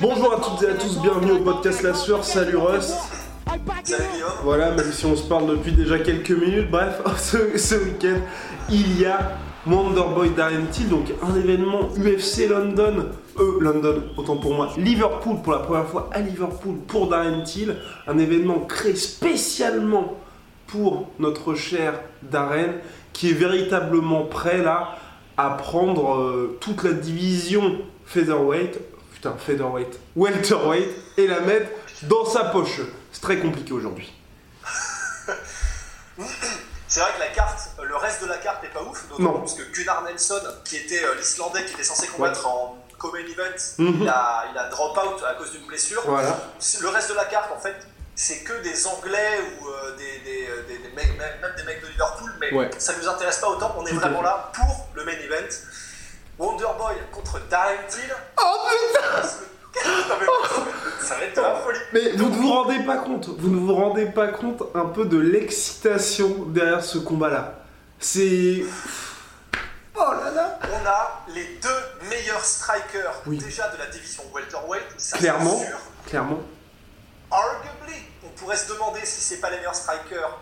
Bonjour à toutes et à tous, bienvenue au podcast La Sueur, salut Rust. Salut Guillaume. Voilà, même si on se parle depuis déjà quelques minutes, bref, ce, ce week-end, il y a Wonderboy Darren Till, donc un événement UFC London, euh, London, autant pour moi, Liverpool pour la première fois à Liverpool pour Darren Till, un événement créé spécialement pour notre cher Darren, qui est véritablement prêt là à prendre euh, toute la division featherweight, putain featherweight, welterweight, et la mettre dans sa poche. C'est très compliqué aujourd'hui. C'est vrai que la carte, le reste de la carte n'est pas ouf, d'autant plus que Gunnar Nelson, qui était euh, l'Islandais qui était censé combattre en co-main event, Mhm. il, a, il a drop out à cause d'une blessure. Voilà. Le reste de la carte, en fait, c'est que des Anglais ou euh, des, des, euh, des- des mecs, même des mecs de Liverpool, mais Ouais. ça nous intéresse pas autant. On est Tout vraiment là pour le main event. Wonderboy contre Darren Till. Oh putain ça va être de la folie. Mais vous ne vous rendez pas compte, vous ne vous rendez pas compte un peu de l'excitation derrière ce combat-là. C'est... Oh là là On a les deux meilleurs strikers Oui. déjà de la division welterweight. ça, Clairement, clairement. Arguably, on pourrait se demander si c'est pas les meilleurs strikers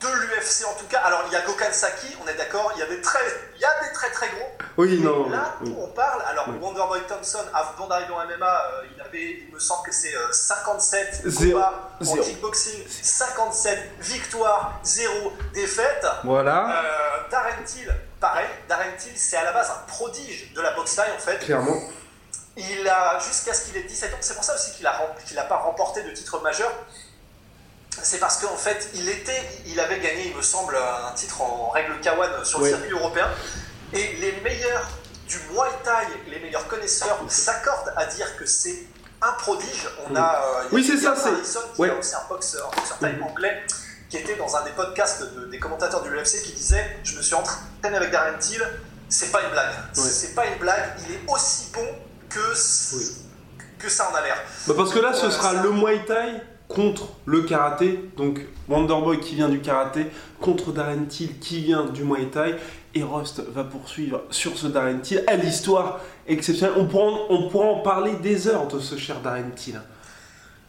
de l'UFC en tout cas. Alors il y a Gokhan Saki, on est d'accord, il y a des très, il y a des très très gros. Oui, non. là oui. où on parle, alors Oui. Wonderboy Thompson, avant d'arriver en MMA, euh, il avait, il me semble que c'est euh, 57 Zéro. combats en kickboxing, 57 victoires, 0 défaites. Voilà, Euh, Darren Till, pareil, Darren Till, c'est à la base un prodige de la boxe taille en fait. clairement. Il a, jusqu'à ce qu'il ait 17 ans, c'est pour ça aussi qu'il a, qu'il n'a pas remporté de titre majeur. C'est parce qu'en fait, il était, il avait gagné, il me semble, un titre en règle K1 sur le circuit européen. Et les meilleurs du Muay Thai, les meilleurs connaisseurs s'accordent à dire que c'est un prodige. On a, euh, a Oui, c'est ça, c'est- ouais. est aussi un boxeur, un boxeur thaï anglais, qui était dans un des podcasts de- des commentateurs du UFC qui disait Je me suis entraîné avec Darren Till, c'est pas une blague. C'est pas une blague, il est aussi bon que, que ça en a l'air. Bah parce que là, ce Voilà, sera ça. le Muay Thai contre le karaté. Donc Wonderboy qui vient du karaté contre Darren Till qui vient du Muay Thai. Et Rust va poursuivre sur ce Darren Till à l'histoire exceptionnelle. On pourra, en- on pourra en parler des heures de ce cher Darren Till.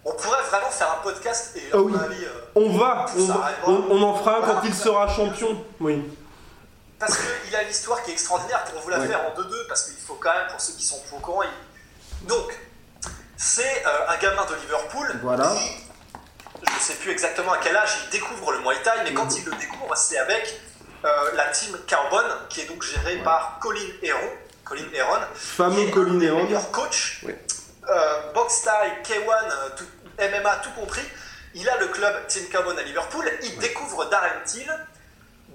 On pourrait vraiment faire un podcast et à Ah mon oui. avis, euh, On va, on, ça va- arrivera. on- on en fera un quand il sera champion. Oui. parce qu'il a l'histoire qui est extraordinaire pour vous la Ouais. faire en 2-2, parce qu'il faut quand même, pour ceux qui sont au courant, il- donc c'est euh, un gamin de Liverpool Voilà. qui, je ne sais plus exactement à quel âge il découvre le Muay Thai, mais quand il le découvre, c'est avec euh, la team Carbone, qui est donc gérée par Colin Heron. Colin Heron, Fameux Colin Heron. meilleurs coachs, Oui. euh, box Thai, K1, euh, tout- MMA, tout compris. Il a le club Team Carbone à Liverpool. Il découvre Darren Till.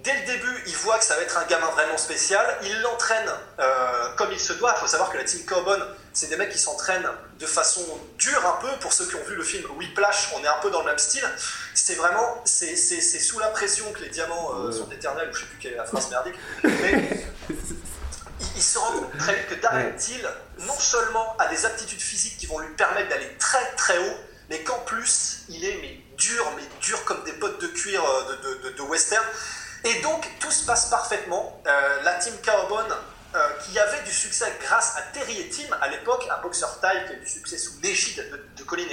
Dès le début, il voit que ça va être un gamin vraiment spécial. Il l'entraîne euh, comme il se doit. Il faut savoir que la Team Carbone, c'est des mecs qui s'entraînent de façon dure un peu. Pour ceux qui ont vu le film Whiplash, on est un peu dans le même style. C'est vraiment, c'est sous la pression que les diamants euh, sont éternels, ou je sais plus quelle est la phrase merdique. Mais il, il se rend compte très vite que Darren. Till, non seulement a des aptitudes physiques qui vont lui permettre d'aller très très haut, mais qu'en plus, il est mais dur, mais dur comme des bottes de cuir euh, de, de- de- de western. Et donc, tout se passe parfaitement. Euh, la team Carbone, euh, qui avait du succès grâce à Terry et Tim à l'époque, un boxeur thaï qui a eu du succès sous l'égide de, de Colin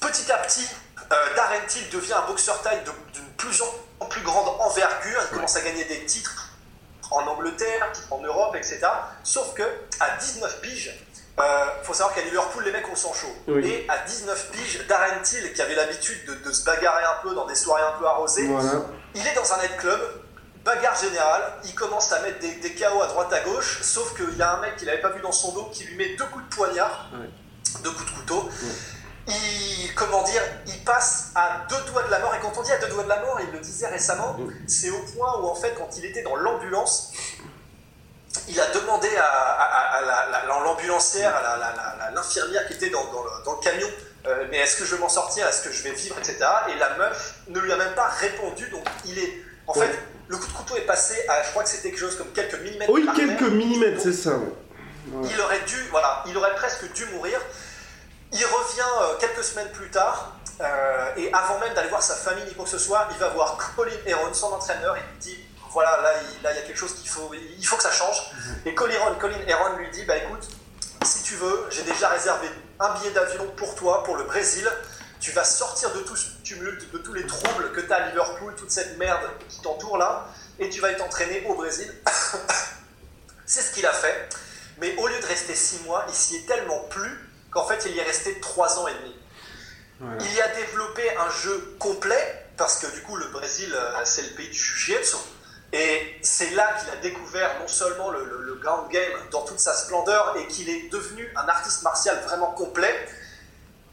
petit à petit, euh, Darren Till devient un boxeur taille d'une plus en plus grande envergure. Il commence à gagner des titres en Angleterre, en Europe, etc. Sauf que à 19 piges, il faut savoir qu'à Liverpool, les mecs ont le sang chaud. Oui. Et à 19 piges, Darren Till, qui avait l'habitude de, de se bagarrer un peu dans des soirées un peu arrosées, Voilà. il est dans un nightclub, bagarre générale, il commence à mettre des, des KO à droite à gauche, sauf qu'il y a un mec qu'il n'avait pas vu dans son dos qui lui met deux coups de poignard, Ouais. deux coups de couteau. Il, comment dire, il passe à deux doigts de la mort, et quand on dit à deux doigts de la mort, il le disait récemment, c'est au point où en fait, quand il était dans l'ambulance, il a demandé à, l'ambulancière, à l'infirmière qui était dans, le, camion, euh, mais est-ce que je vais m'en sortir, est-ce que je vais vivre, etc. Et la meuf ne lui a même pas répondu, donc il est... En fait, le coup de couteau est passé à, je crois que c'était quelque chose comme quelques millimètres. Oui, quelques millimètres, c'est ça. Il aurait dû, voilà, il aurait presque dû mourir. Il revient euh, quelques semaines plus tard, euh, et avant même d'aller voir sa famille ni quoi que ce soit, il va voir Colin Heron, son entraîneur, et lui dit voilà, là il, là, il y a quelque chose qu'il faut, il faut que ça change. Mhm. Et Colin, Colin Heron lui dit bah écoute, si tu veux, j'ai déjà réservé un billet d'avion pour toi, pour le Brésil. Tu vas sortir de tout ce tumulte, de tous les troubles que tu as à Liverpool, toute cette merde qui t'entoure là, et tu vas être entraîné au Brésil. C'est ce qu'il a fait. Mais au lieu de rester six mois, il s'y est tellement plu qu'en fait, il y est resté trois ans et demi. Il y a développé un jeu complet, parce que du coup, le Brésil, euh, c'est le pays du jiu-jitsu. Et c'est là qu'il a découvert non seulement le, le, ground game dans toute sa splendeur et qu'il est devenu un artiste martial vraiment complet.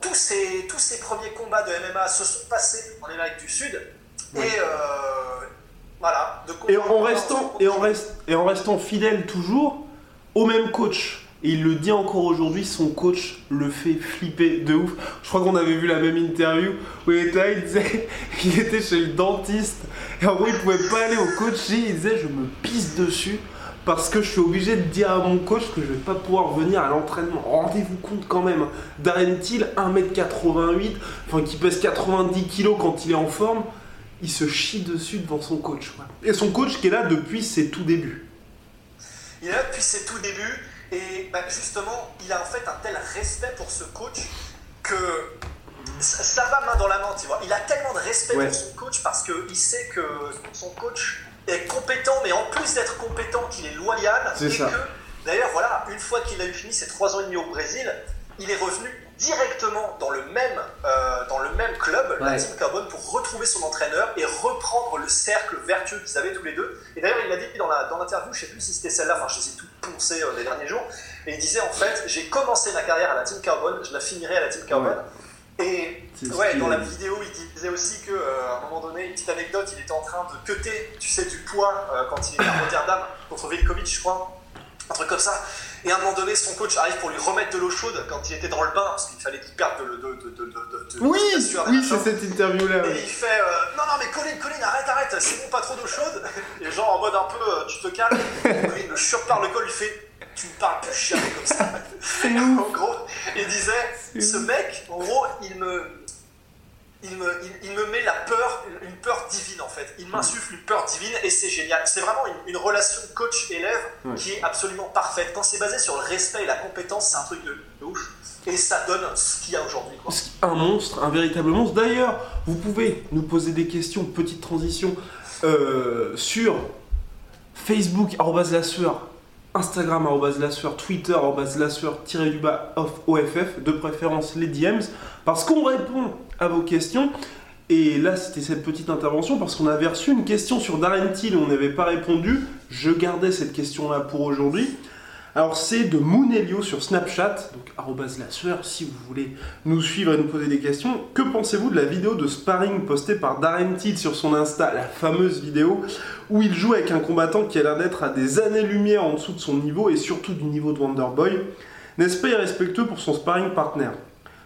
Tous ces, tous ces premiers combats de MMA se sont passés en Amérique du Sud. Et euh, voilà. et, en restant, et, en rest, et en restant fidèle toujours au même coach. Et il le dit encore aujourd'hui, son coach le fait flipper de ouf. Je crois qu'on avait vu la même interview où il était il disait qu'il était chez le dentiste. Et en gros, il pouvait pas aller au coach. Il disait Je me pisse dessus parce que je suis obligé de dire à mon coach que je vais pas pouvoir venir à l'entraînement. Rendez-vous compte quand même. Darren Till, 1m88, enfin qui pèse 90 kg quand il est en forme, il se chie dessus devant son coach. Et son coach qui est là depuis ses tout débuts. Il est là depuis ses tout débuts. Et bah, justement, il a en fait un tel respect pour ce coach que ça, va main dans la main, tu vois. Il a tellement de respect pour son coach parce qu'il sait que son coach est compétent, mais en plus d'être compétent, qu'il est loyal. et que, d'ailleurs, voilà, une fois qu'il a eu fini ses trois ans et demi au Brésil, il est revenu directement dans le même, euh, dans le même club, la Team Carbone, pour retrouver son entraîneur et reprendre le cercle vertueux qu'ils avaient tous les deux. Et d'ailleurs, il l'a dit dans l'interview, dans je sais plus si c'était celle-là, enfin, je les ai toutes poncées euh, les derniers jours, et il disait en fait, j'ai commencé ma carrière à la Team Carbone, je la finirai à la Team Carbone. Et ouais, dans la vidéo, il disait aussi qu'à euh, un moment donné, une petite anecdote, il était en train de cuter, tu sais, du poids quand il était à Rotterdam contre Velkovic, je crois, un truc comme ça. Et à un moment donné, son coach arrive pour lui remettre de l'eau chaude quand il était dans le bain, parce qu'il fallait qu'il perde de, de, de, de Oui, oui c'est cette interview-là. Et il fait euh, Non, non, mais Colin, Colin, arrête, arrête, c'est bon, pas trop d'eau chaude. Et genre en mode un peu euh, Tu te calmes. Colin le surparle le col, lui fait Tu me parles plus jamais comme ça. en gros, il disait Ce mec, en gros, il me il me, il, me, met la peur, une peur divine en fait. Il m'insuffle une peur divine et c'est génial. C'est vraiment une, relation coach-élève qui est absolument parfaite. Quand c'est basé sur le respect et la compétence, c'est un truc de ouf. Et ça donne ce qu'il y a aujourd'hui. Un monstre, un véritable monstre. D'ailleurs, vous pouvez nous poser des questions, petite transition, euh, sur Facebook, la sueur, Instagram, la sueur, Twitter, la sueur, tiré du bas, off, OFF, de préférence les DMs, parce qu'on répond à vos questions. Et là, c'était cette petite intervention parce qu'on avait reçu une question sur Darren Till et on n'avait pas répondu. Je gardais cette question-là pour aujourd'hui. Alors, c'est de Moonelio sur Snapchat, donc la sueur, si vous voulez nous suivre et nous poser des questions. Que pensez-vous de la vidéo de sparring postée par Darren Till sur son Insta, la fameuse vidéo où il joue avec un combattant qui a l'air d'être à des années-lumière en dessous de son niveau et surtout du niveau de Wonderboy N'est-ce pas irrespectueux pour son sparring partner?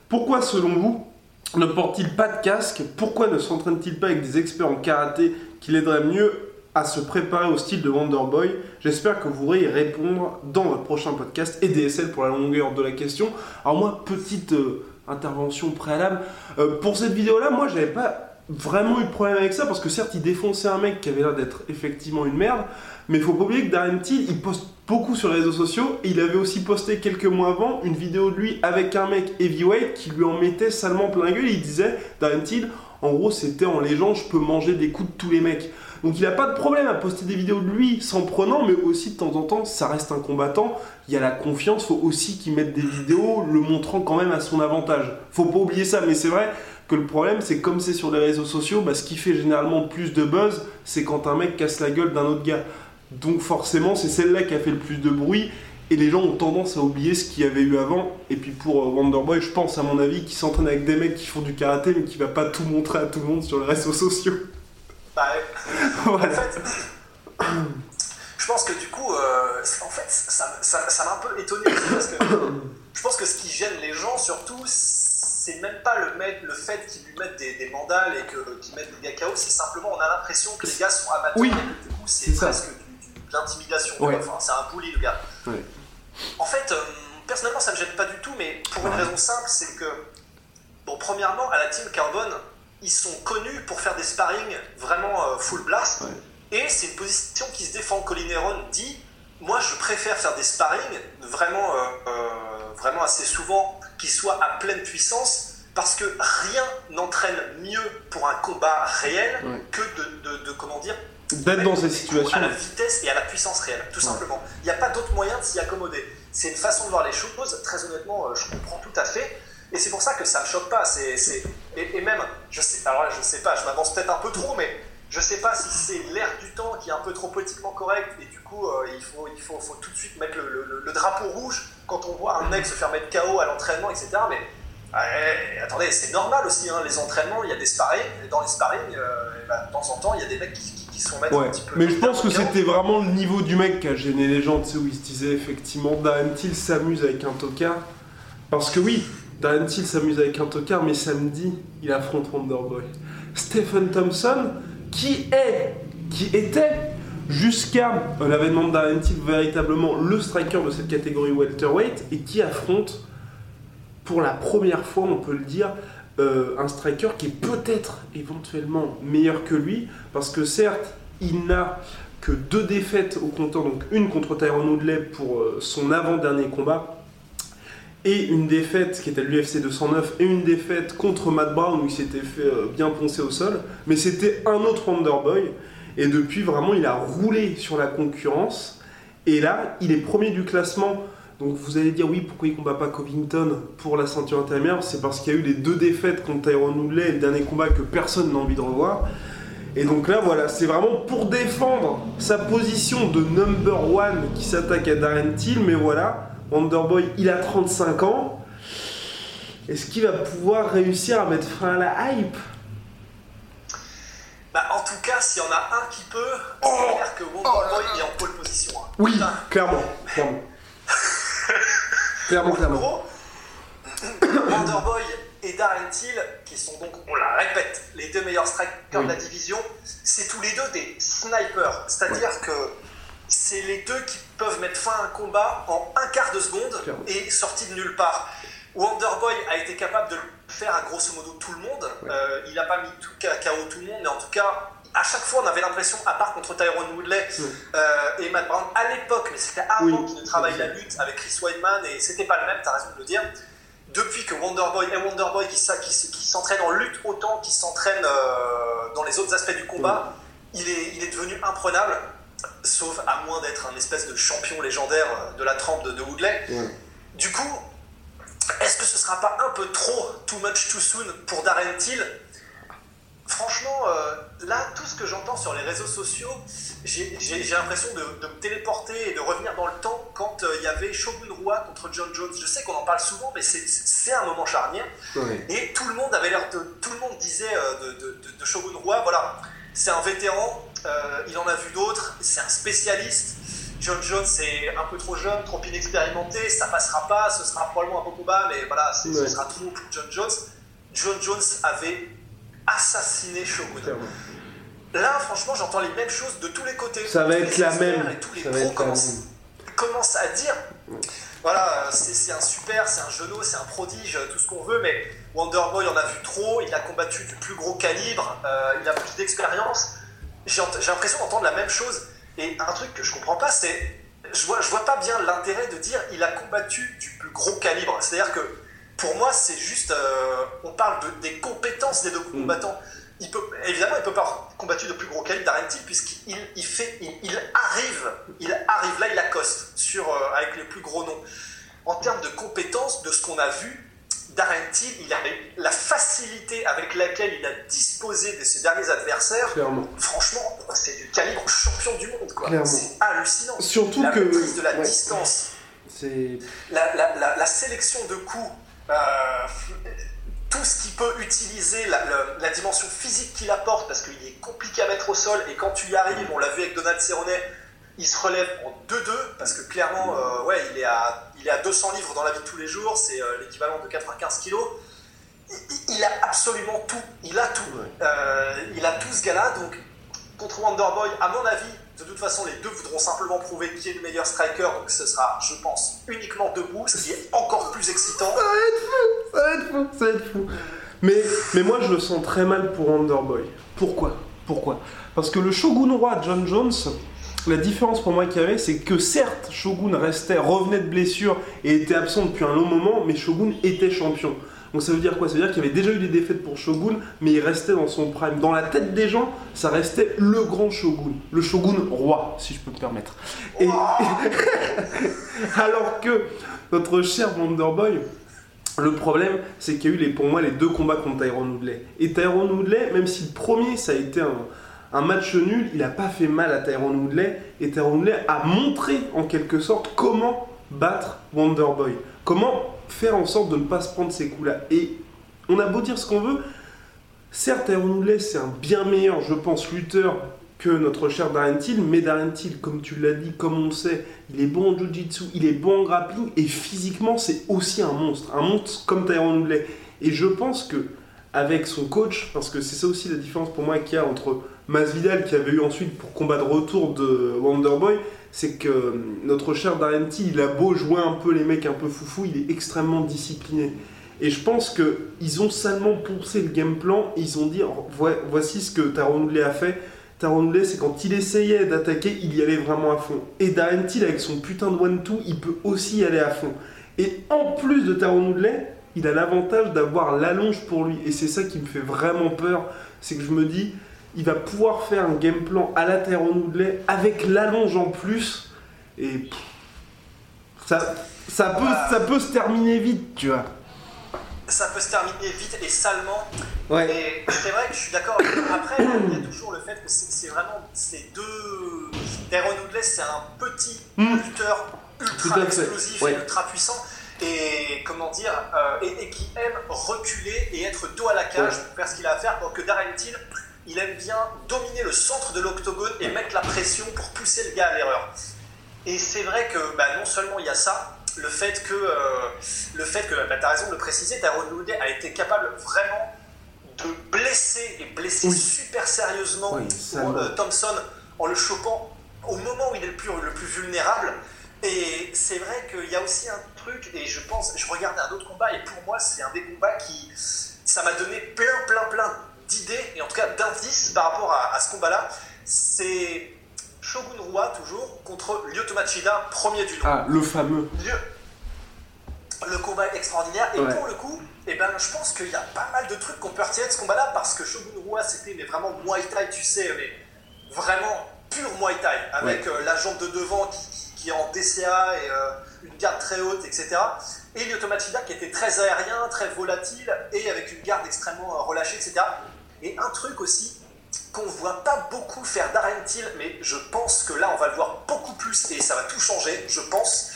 Pourquoi, selon vous, ne porte-t-il pas de casque? Pourquoi ne s'entraîne-t-il pas avec des experts en karaté qui l'aideraient mieux à se préparer au style de Wonderboy J'espère que vous pourrez y répondre dans votre prochain podcast et DSL pour la longueur de la question. Alors moi, petite euh, intervention préalable. Euh, pour cette vidéo-là, moi, j'avais pas vraiment eu de problème avec ça parce que certes, il défonçait un mec qui avait l'air d'être effectivement une merde, mais faut pas oublier que Darren Till, il poste beaucoup sur les réseaux sociaux. Il avait aussi posté quelques mois avant une vidéo de lui avec un mec heavyweight qui lui en mettait salement plein gueule. il disait, Darren Till, en gros, c'était en légende, je peux manger des coups de tous les mecs. Donc il n'a pas de problème à poster des vidéos de lui sans prenant, mais aussi de temps en temps, ça reste un combattant. Il y a la confiance, faut aussi qu'il mette des vidéos le montrant quand même à son avantage. Faut pas oublier ça, mais c'est vrai que le problème, c'est comme c'est sur les réseaux sociaux, bah, ce qui fait généralement plus de buzz, c'est quand un mec casse la gueule d'un autre gars. Donc forcément, c'est celle-là qui a fait le plus de bruit. Et les gens ont tendance à oublier ce qu'il y avait eu avant. Et puis pour euh, Wonderboy, je pense à mon avis qu'il s'entraîne avec des mecs qui font du karaté, mais qui va pas tout montrer à tout le monde sur les réseaux sociaux. Bah, en fait, je pense que du coup, euh, en fait, ça m'a un peu étonné parce que je pense que ce qui gêne les gens surtout, c'est même pas le, le fait qu'ils lui mettent des, mandales et qu'ils mettent des gars KO, c'est simplement on a l'impression que les gars sont amateurs oui, et du coup c'est presque de l'intimidation. Enfin, c'est un bully le gars. En fait, euh, personnellement ça me gêne pas du tout, mais pour une raison simple, c'est que, bon, premièrement, à la team Carbone, ils sont connus pour faire des sparring vraiment euh, full blast. Et c'est une position qui se défend. Colin Heron dit Moi, je préfère faire des sparring vraiment, euh, vraiment assez souvent qui soient à pleine puissance parce que rien n'entraîne mieux pour un combat réel que de, de, comment dire d'être dans ces situations à la vitesse et à la puissance réelle tout simplement. Il n'y a pas d'autre moyen de s'y accommoder. C'est une façon de voir les choses. Très honnêtement euh, je comprends tout à fait et c'est pour ça que ça me choque pas c'est, et, et, même je sais alors là, je sais pas je m'avance peut-être un peu trop mais je sais pas si c'est l'air du temps qui est un peu trop politiquement correct et du coup euh, il, faut, il faut, faut, tout de suite mettre le, le drapeau rouge quand on voit un mec se faire mettre KO à l'entraînement, etc. Mais attendez, c'est normal aussi, hein, les entraînements, il y a des sparring, et dans les sparring, euh, ben, de temps en temps, il y a des mecs qui, qui, sont mettre un petit peu. Mais je pense que c'était vraiment le niveau du mec qui a gêné les gens, tu sais, où il se disait effectivement, Darren Till s'amuse avec un tocard. Parce que oui, Darren Till s'amuse avec un tocard, mais samedi, il affronte Wonderboy. Stephen Thompson, qui est, qui était jusqu'à euh, l'avènement de Darren Till, véritablement le striker de cette catégorie welterweight et qui affronte pour la première fois, on peut le dire, euh, un striker qui est peut-être éventuellement meilleur que lui, parce que certes, il n'a que deux défaites au compteur, donc une contre Tyron Woodley pour euh, son avant-dernier combat, et une défaite qui était l'UFC 209, et une défaite contre Matt Brown où il s'était fait bien poncer au sol, mais c'était un autre Wonderboy, et depuis, vraiment, il a roulé sur la concurrence. Et là, il est premier du classement. Donc vous allez dire, oui, pourquoi il combat pas Covington pour la ceinture intermédiaire C'est parce qu'il y a eu les deux défaites contre Tyron Woodley le dernier combat que personne n'a envie de revoir. Et donc là, voilà, c'est vraiment pour défendre sa position de number one qui s'attaque à Darren Till. Mais voilà, Wonderboy, il a 35 ans. Est-ce qu'il va pouvoir réussir à mettre fin à la hype? Bah, en tout cas, s'il y en a un qui peut, c'est oh clair que Wonderboy oh est en pole position. Hein. Oui, clairement. Clairement. clairement, clairement. En gros, Wonderboy et Darren Till, qui sont donc, on la répète, les deux meilleurs strikers de la division, c'est tous les deux des snipers. C'est-à-dire que c'est les deux qui peuvent mettre fin à un combat en un quart de seconde et sorti de nulle part. Wonderboy a été capable de faire à grosso modo tout le monde. Euh, il n'a pas mis tout KO tout le monde, mais en tout cas, à chaque fois, on avait l'impression, à part contre Tyrone Woodley euh, et Matt Brown, à l'époque, mais c'était avant qu'il ne travaille la lutte avec Chris Weidman, et c'était pas le même, t'as raison de le dire. Depuis que Wonderboy et Wonderboy qui, qui, qui s'entraînent en lutte autant qu'ils s'entraînent euh, dans les autres aspects du combat, il, est, il est devenu imprenable, sauf à moins d'être un espèce de champion légendaire de la trempe de, de Woodley. Du coup, est-ce que ce sera pas un peu trop, too much too soon pour Darren Till? Franchement, euh, là, tout ce que j'entends sur les réseaux sociaux, j'ai l'impression de, me téléporter et de revenir dans le temps quand euh, il y avait Shogun Rua contre John Jones. Je sais qu'on en parle souvent, mais c'est un moment charnière. Et tout le monde avait l'air de, tout le monde disait euh, de, Shogun Rua, voilà, c'est un vétéran, il en a vu d'autres, c'est un spécialiste. John Jones est un peu trop jeune, trop inexpérimenté, ça passera pas, ce sera probablement un peu combat, mais voilà, ce sera trop pour John Jones. John Jones avait assassiné Shogun. Là, franchement, j'entends les mêmes choses de tous les côtés. Ça va être la même. Et tous les pros commencent, à dire voilà, c'est un super, c'est un genou, c'est un prodige, tout ce qu'on veut, mais Wonderboy en a vu trop, il a combattu du plus gros calibre, euh, il a plus d'expérience. J'ai l'impression d'entendre la même chose. Et un truc que je comprends pas, c'est. Je vois, je vois pas bien l'intérêt de dire il a combattu du plus gros calibre. C'est-à-dire que pour moi, c'est juste. Euh, on parle de, des compétences des deux mm. combattants. Il peut, évidemment, il peut pas combattre de plus gros calibre d'Arenti puisqu'il il fait, il, arrive, il arrive là, il accoste sur, euh, avec les plus gros noms. En termes de compétences, de ce qu'on a vu, Darren il avait la facilité avec laquelle il a disposé de ses derniers adversaires. Franchement, c'est du calibre champion du monde. C'est hallucinant. Surtout la que. maîtrise de la distance. C'est. La, la, la, sélection de coups. Euh, tout ce qui peut utiliser la, dimension physique qu'il apporte, parce qu'il est compliqué à mettre au sol, et quand tu y arrives, on l'a vu avec Donald Cerrone, il se relève en 2-2 parce que clairement, euh, ouais, il est, à, il est à 200 livres dans la vie de tous les jours, c'est euh, l'équivalent de 95 kilos. Il, il a absolument tout, il a tout. Euh, il a tout ce gars-là, donc contre Wonderboy, à mon avis, de toute façon, les deux voudront simplement prouver qui est le meilleur striker, donc ce sera, je pense, uniquement debout, ce qui est encore plus excitant. Ça va être fou, ça va être fou, ça va être fou. Mais, mais moi, je le sens très mal pour Wonderboy. Pourquoi? Pourquoi? Parce que le Shogun Roi John Jones, la différence pour moi qu'il y avait, c'est que certes, Shogun restait, revenait de blessure et était absent depuis un long moment, mais Shogun était champion. Donc ça veut dire quoi? Ça veut dire qu'il y avait déjà eu des défaites pour Shogun, mais il restait dans son prime. Dans la tête des gens, ça restait le grand Shogun, le Shogun roi, si je peux me permettre. Et alors que notre cher Wonderboy, le problème, c'est qu'il y a eu les, pour moi les deux combats contre Tyrone Woodley. Et Tyrone Woodley, même si le premier ça a été un, un match nul, il n'a pas fait mal à Tyrone Woodley. Et Tyrone Woodley a montré en quelque sorte comment battre Wonderboy. Comment faire en sorte de ne pas se prendre ces coups-là. Et on a beau dire ce qu'on veut, certes Tyrone Woodley c'est un bien meilleur, je pense, lutteur que notre cher Darren Till, mais Darren Till, comme tu l'as dit, comme on sait, il est bon en jiu-jitsu, il est bon en grappling, et physiquement, c'est aussi un monstre, un monstre comme Tyrone Woodley. Et je pense que avec son coach, parce que c'est ça aussi la différence pour moi qu'il y a entre Masvidal, qui avait eu ensuite pour combat de retour de Wonderboy, c'est que notre cher Darren Till, il a beau jouer un peu les mecs un peu foufou, il est extrêmement discipliné. Et je pense qu'ils ont salement poussé le game plan, ils ont dit, voici ce que Tyrone Woodley a fait, Taron Woodley, c'est quand il essayait d'attaquer, il y allait vraiment à fond. Et Darren Till, avec son putain de one-two, il peut aussi y aller à fond. Et en plus de Taron Woodley, il a l'avantage d'avoir l'allonge pour lui. Et c'est ça qui me fait vraiment peur. C'est que je me dis, il va pouvoir faire un game plan à la Taron Woodley avec l'allonge en plus. Et pff, ça, ça, peut, ça peut se terminer vite, tu vois. Ça peut se terminer vite et salement. Ouais. Et c'est vrai que je suis d'accord. Après, il y a toujours le fait que c'est vraiment ces deux. Tyrone Woodley, c'est un petit Mm. lutteur Tout ultra explosif Ouais. et ultra puissant. Et comment dire, euh, et, et qui aime reculer et être dos à la cage Ouais. pour faire ce qu'il a à faire. Alors que Darren Till, il aime bien dominer le centre de l'octogone et mettre la pression pour pousser le gars à l'erreur. Et c'est vrai que bah, non seulement il y a ça, le fait que, euh, le fait que bah, tu as raison de le préciser, Tyrone Woodley a été capable vraiment de blesser et blesser Oui. super sérieusement Oui, euh, Thompson en le chopant au moment où il est le plus, le plus vulnérable. Et c'est vrai qu'il y a aussi un truc, et je pense, je regardais un autre combat, et pour moi, c'est un des combats qui, ça m'a donné plein, plein, plein d'idées, et en tout cas d'indices par rapport à, à ce combat-là. C'est Shogun Rua, toujours, contre Lyoto Machida, premier du nom. Ah, le fameux. Lieu- Le combat est extraordinaire, et Ouais. pour le coup, eh ben, je pense qu'il y a pas mal de trucs qu'on peut retirer de ce combat-là, parce que Shogun Rua, c'était mais vraiment Muay Thai, tu sais, mais vraiment pur Muay Thai, avec euh, la jambe de devant qui, qui- qui est en DCA et euh, une garde très haute, etc. Et Lyoto Machida qui était très aérien, très volatile, et avec une garde extrêmement euh, relâchée, etc. Et un truc aussi qu'on voit pas beaucoup faire Darren Till, mais je pense que là on va le voir beaucoup plus et ça va tout changer, je pense,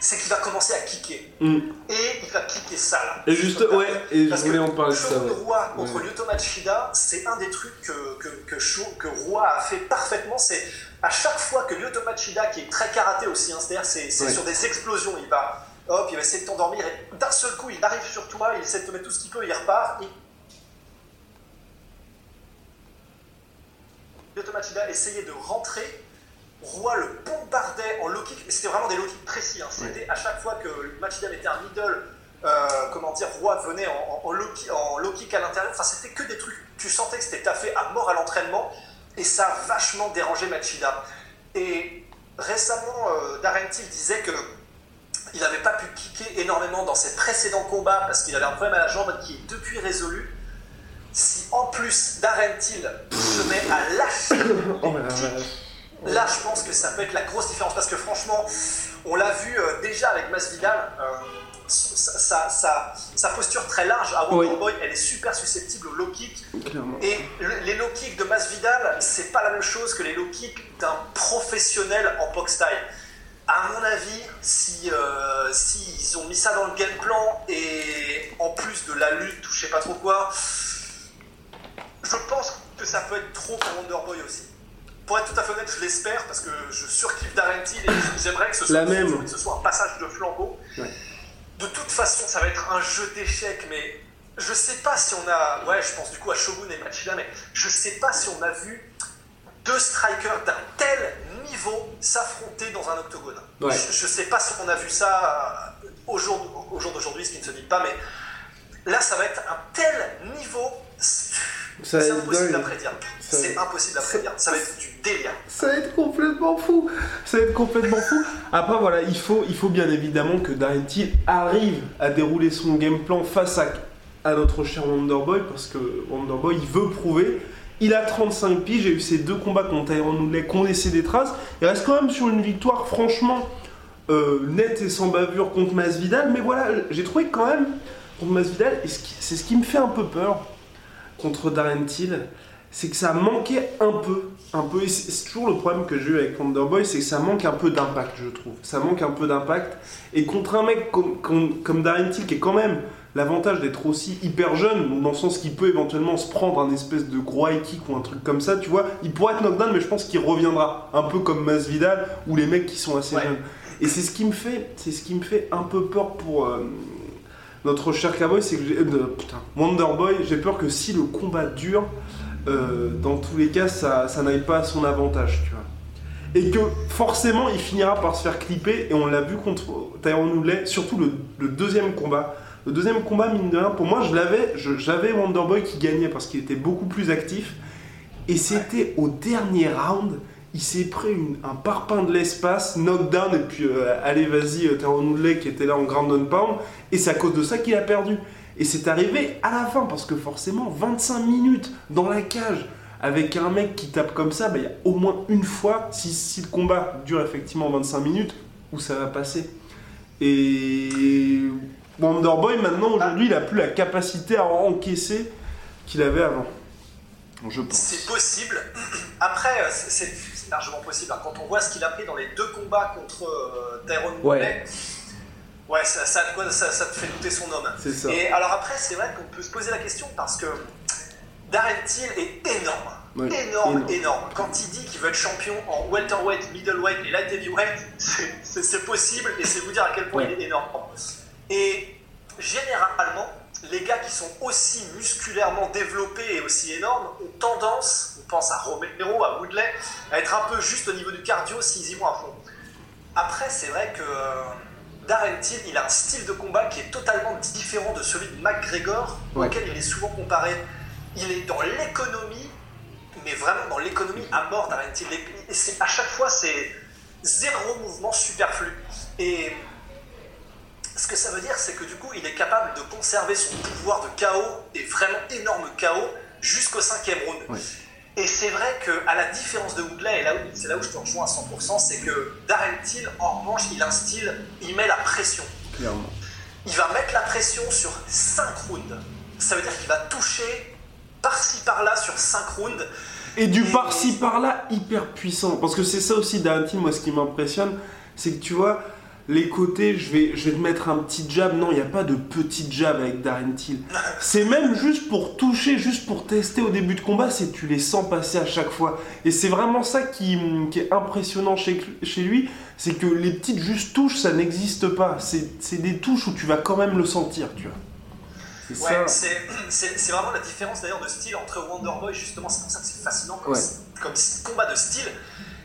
c'est qu'il va commencer à kicker. Mm. Et il va kicker sale. Et juste, ouais, et je Parce voulais que en parler de ça. Ouais. Rua contre Ouais. Lyoto Machida, c'est un des trucs que, que, que, Rua a fait parfaitement. C'est à chaque fois que Lyoto Machida, qui est très karaté aussi, hein, c'est-à-dire c'est Ouais. sur des explosions, il va, hop, il va essayer de t'endormir et d'un seul coup il arrive sur toi, il essaie de te mettre tout ce qu'il peut, il repart. Il... Lyoto Machida essayait de rentrer. Roi le bombardait en low kick, mais c'était vraiment des low kicks précis. hein. C'était à chaque fois que Machida mettait un middle, euh, comment dire, Roi venait en, en- en low, kick, en low kick à l'intérieur. Enfin, c'était que des trucs. Tu sentais que c'était taffé à mort à l'entraînement, et ça a vachement dérangé Machida. Et récemment, euh, Darren Till disait que il n'avait pas pu kicker énormément dans ses précédents combats parce qu'il avait un problème à la jambe qui est depuis résolu. Si en plus Darren Till se met à lâcher Oh kicks. Là, je pense que ça peut être la grosse différence parce que franchement, on l'a vu euh, déjà avec Masvidal, euh, sa, sa- sa- sa posture très large à Wonderboy, elle est super susceptible au low kick. Clairement. Et le- les low kicks de Masvidal, c'est pas la même chose que les low kicks d'un professionnel en box style. À mon avis, si, euh, si ils ont mis ça dans le game plan et en plus de la lutte ou je sais pas trop quoi, je pense que ça peut être trop pour Wonderboy aussi. pour être tout à fait honnête, je l'espère parce que je surkiffe Darren Till et j'aimerais que ce soit, La même. que ce soit un passage de flambeau. Ouais. De toute façon, ça va être un jeu d'échecs, mais je sais pas si on a. Ouais, je pense du coup à Shogun et Machida, mais je sais pas si on a vu deux strikers d'un tel niveau s'affronter dans un octogone. Ouais. Je, je sais pas si on a vu ça euh, au jour, au jour d'aujourd'hui, ce qui ne se dit pas, mais là, ça va être un tel niveau. Ça C'est impossible dingue. à prédire. Ça C'est impossible à prédire. Ça va être du délire. Ça va être complètement fou. Ça va être complètement fou. Après voilà, il faut, il faut bien évidemment que Darren Till arrive à dérouler son game plan face à, à notre cher Wonderboy parce que Wonderboy il veut prouver. Il a 35 piges, j'ai eu ces deux combats contre Tyron Woodley qui ont laissé des traces. Il reste quand même sur une victoire franchement euh, nette et sans bavure contre Masvidal. Mais voilà, j'ai trouvé quand même contre Masvidal, et c'est ce qui me fait un peu peur contre Darren Till, c'est que ça manquait un peu, un peu, c'est c'est toujours le problème que j'ai eu avec Wonderboy, c'est que ça manque un peu d'impact, je trouve. Ça manque un peu d'impact, et contre un mec comme, comme, comme Darren Till, qui est quand même l'avantage d'être aussi hyper jeune, donc dans le sens qu'il peut éventuellement se prendre un espèce de gros high kick ou un truc comme ça, tu vois, il pourrait être knockdown, mais je pense qu'il reviendra, un peu comme Masvidal, ou les mecs qui sont assez Ouais. jeunes. Et c'est ce qui me fait, c'est ce qui me fait un peu peur pour... euh, notre cher cowboy, c'est que j'ai. euh, putain, Wonderboy, j'ai peur que si le combat dure, euh, dans tous les cas, ça, ça n'aille pas à son avantage, tu vois. Et que forcément, il finira par se faire clipper, et on l'a vu contre Tyron Woodley, surtout le, le deuxième combat. Le deuxième combat, mine de rien, pour moi, je l'avais, j'avais Wonderboy qui gagnait parce qu'il était beaucoup plus actif. Et c'était au dernier round, il s'est pris une- un parpaing de l'espace, knockdown, et puis euh, allez vas-y, euh, Woodley qui était là en ground and pound, et c'est à cause de ça qu'il a perdu. Et c'est arrivé à la fin, parce que forcément, 25 minutes dans la cage, avec un mec qui tape comme ça, bah, il y a au moins une fois, si, si le combat dure effectivement 25 minutes, où ça va passer. Et Wonderboy, maintenant, aujourd'hui, il a plus la capacité à encaisser qu'il avait avant. Je pense. C'est possible. Après, euh, c'est largement possible. hein. Quand on voit ce qu'il a pris dans les deux combats contre euh, Tyrone Ouais. Ouais, ça, ça, quoi, ça- ça te fait douter son homme. Ça. Et alors après, c'est vrai qu'on peut se poser la question parce que Darren Till est énorme. Énorme, énorme. énorme, Quand il dit qu'il veut être champion en welterweight, middleweight et light heavyweight, c'est- possible et c'est vous dire à quel point Ouais. il est énorme. Et généralement, les gars qui sont aussi musculairement développés et aussi énormes ont tendance, on pense à Romero, à Woodley, à être un peu juste au niveau du cardio s'ils y vont à fond. Après, c'est vrai que euh, Darren Till, il a un style de combat qui est totalement différent de celui de McGregor, Ouais. auquel il est souvent comparé. Il est dans l'économie, mais vraiment dans l'économie à mort, Darren Till. Et à chaque fois, c'est zéro mouvement superflu. Et ce que ça veut dire, c'est que du coup, il est capable de conserver son pouvoir de chaos, et vraiment énorme chaos, jusqu'au cinquième round. Et c'est vrai qu'à la différence de Woodley, et là c'est là où je te rejoins à 100%, c'est que Darren Till, en revanche, il a un style, il met la pression. Clairement. Il va mettre la pression sur 5 rounds. Ça veut dire qu'il va toucher par-ci par-là sur 5 rounds. Et du par-ci par-là hyper puissant. Parce que c'est ça aussi Darren Till, moi ce qui m'impressionne, c'est que tu vois, les côtés, je vais, je vais te mettre un petit jab. Non, il n'y a pas de petit jab avec Darren Till. C'est même juste pour toucher, juste pour tester au début de combat, c'est tu les sens passer à chaque fois. Et c'est vraiment ça qui, qui est impressionnant chez, chez lui, c'est que les petites juste touches, ça n'existe pas. C'est des touches où tu vas quand même le sentir, tu vois. C'est Ouais, ça. c'est, c'est, c'est vraiment la différence d'ailleurs de style entre Wonderboy, justement, c'est pour ça que c'est fascinant comme, Ouais. comme combat de style.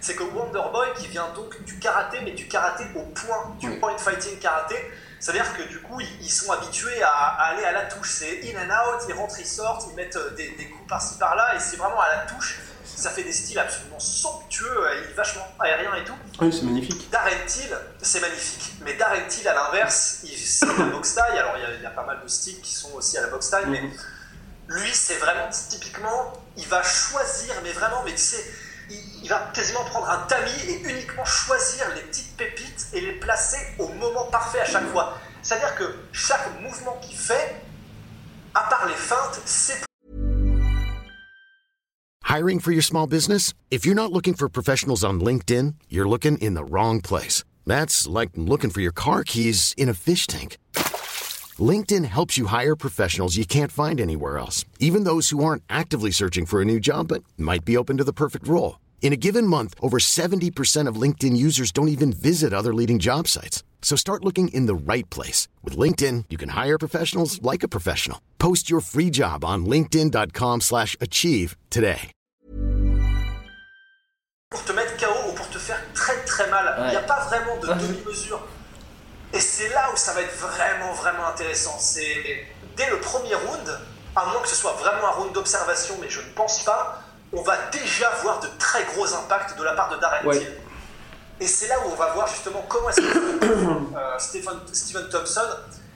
C'est que Wonderboy, qui vient donc du karaté, mais du karaté au point, du point fighting karaté, c'est-à-dire que du coup, ils, sont habitués à, aller à la touche. C'est in and out, ils rentrent, ils sortent, ils mettent euh, des, des coups par-ci par-là, et c'est vraiment à la touche. Ça fait des styles absolument somptueux, euh, vachement aérien et tout. Oui, c'est magnifique. Darren Till, c'est magnifique. Mais Darren Till, à l'inverse, c'est la boxe taille. Alors, il y, a, il y a pas mal de styles qui sont aussi à la boxe taille, mais lui, c'est vraiment typiquement, il va choisir, mais vraiment, mais tu sais, il, il va quasiment prendre un tamis et uniquement choisir les petites pépites et les placer au moment parfait à chaque fois. C'est-à-dire que chaque mouvement qu'il fait, à part les feintes, c'est Hiring for your small business? If you're not looking for professionals on LinkedIn, you're looking in the wrong place. That's like looking for your car keys in a fish tank. LinkedIn helps you hire professionals you can't find anywhere else, even those who aren't actively searching for a new job but might be open to the perfect role. In a given month, over 70% of LinkedIn users don't even visit other leading job sites. So start looking in the right place. With LinkedIn, you can hire professionals like a professional. Post your free job on linkedin.com slash achieve today. Pour te mettre KO ou pour te faire très très mal. Il n'y a pas vraiment de demi-mesure. Et c'est là où ça va être vraiment vraiment intéressant. C'est dès le premier round, à moins que ce soit vraiment un round d'observation, mais je ne pense pas, on va déjà voir de très gros impacts de la part de Darren Ouais. Et c'est là où on va voir justement comment est-ce que euh, Stephen, Thompson,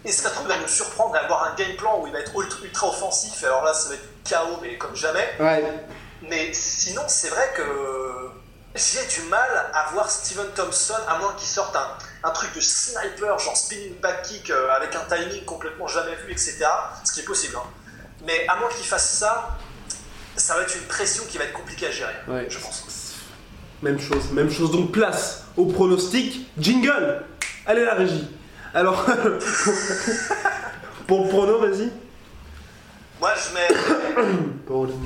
et ça se trouve, va nous surprendre et avoir un game plan où il va être ultra, ultra offensif. Alors là, ça va être KO, mais comme jamais. Ouais. Mais sinon, c'est vrai que j'ai du mal à voir Steven Thompson, à moins qu'il sorte un, un truc de sniper, genre spinning back kick euh, avec un timing complètement jamais vu, etc. Ce qui est possible. hein. Mais à moins qu'il fasse ça, ça va être une pression qui va être compliquée à gérer, Ouais. je pense. Même chose, même chose. Donc place au pronostic. Jingle Allez la régie. Alors, pour le prono, vas-y. Moi, je mets,